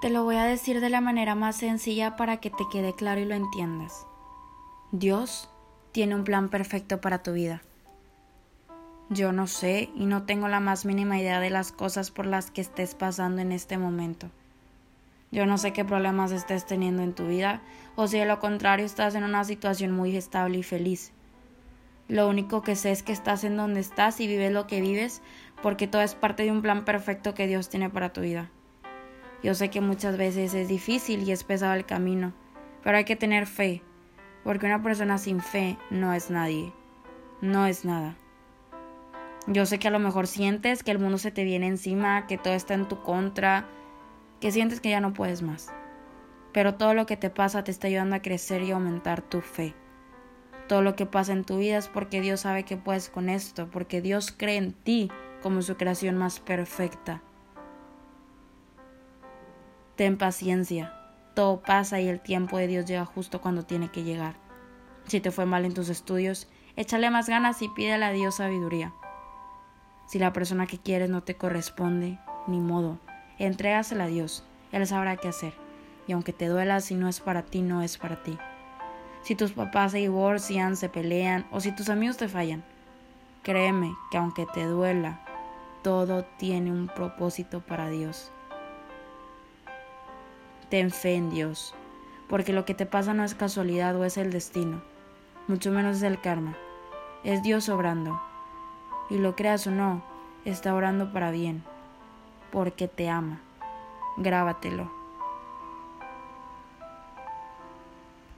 Te lo voy a decir de la manera más sencilla para que te quede claro y lo entiendas. Dios tiene un plan perfecto para tu vida. Yo no sé y no tengo la más mínima idea de las cosas por las que estés pasando en este momento. Yo no sé qué problemas estés teniendo en tu vida o si de lo contrario estás en una situación muy estable y feliz. Lo único que sé es que estás en donde estás y vives lo que vives porque todo es parte de un plan perfecto que Dios tiene para tu vida. Yo sé que muchas veces es difícil y es pesado el camino, pero hay que tener fe, porque una persona sin fe no es nadie, no es nada. Yo sé que a lo mejor sientes que el mundo se te viene encima, que todo está en tu contra, que sientes que ya no puedes más. Pero todo lo que te pasa te está ayudando a crecer y aumentar tu fe. Todo lo que pasa en tu vida es porque Dios sabe que puedes con esto, porque Dios cree en ti como su creación más perfecta. Ten paciencia. Todo pasa y el tiempo de Dios llega justo cuando tiene que llegar. Si te fue mal en tus estudios, échale más ganas y pídele a Dios sabiduría. Si la persona que quieres no te corresponde, ni modo, entrégasela a Dios. Él sabrá qué hacer. Y aunque te duela, si no es para ti, no es para ti. Si tus papás se divorcian, se pelean o si tus amigos te fallan, créeme que aunque te duela, todo tiene un propósito para Dios. Ten fe en Dios, porque lo que te pasa no es casualidad o es el destino, mucho menos es el karma. Es Dios obrando. Y lo creas o no, está orando para bien, porque te ama. Grábatelo.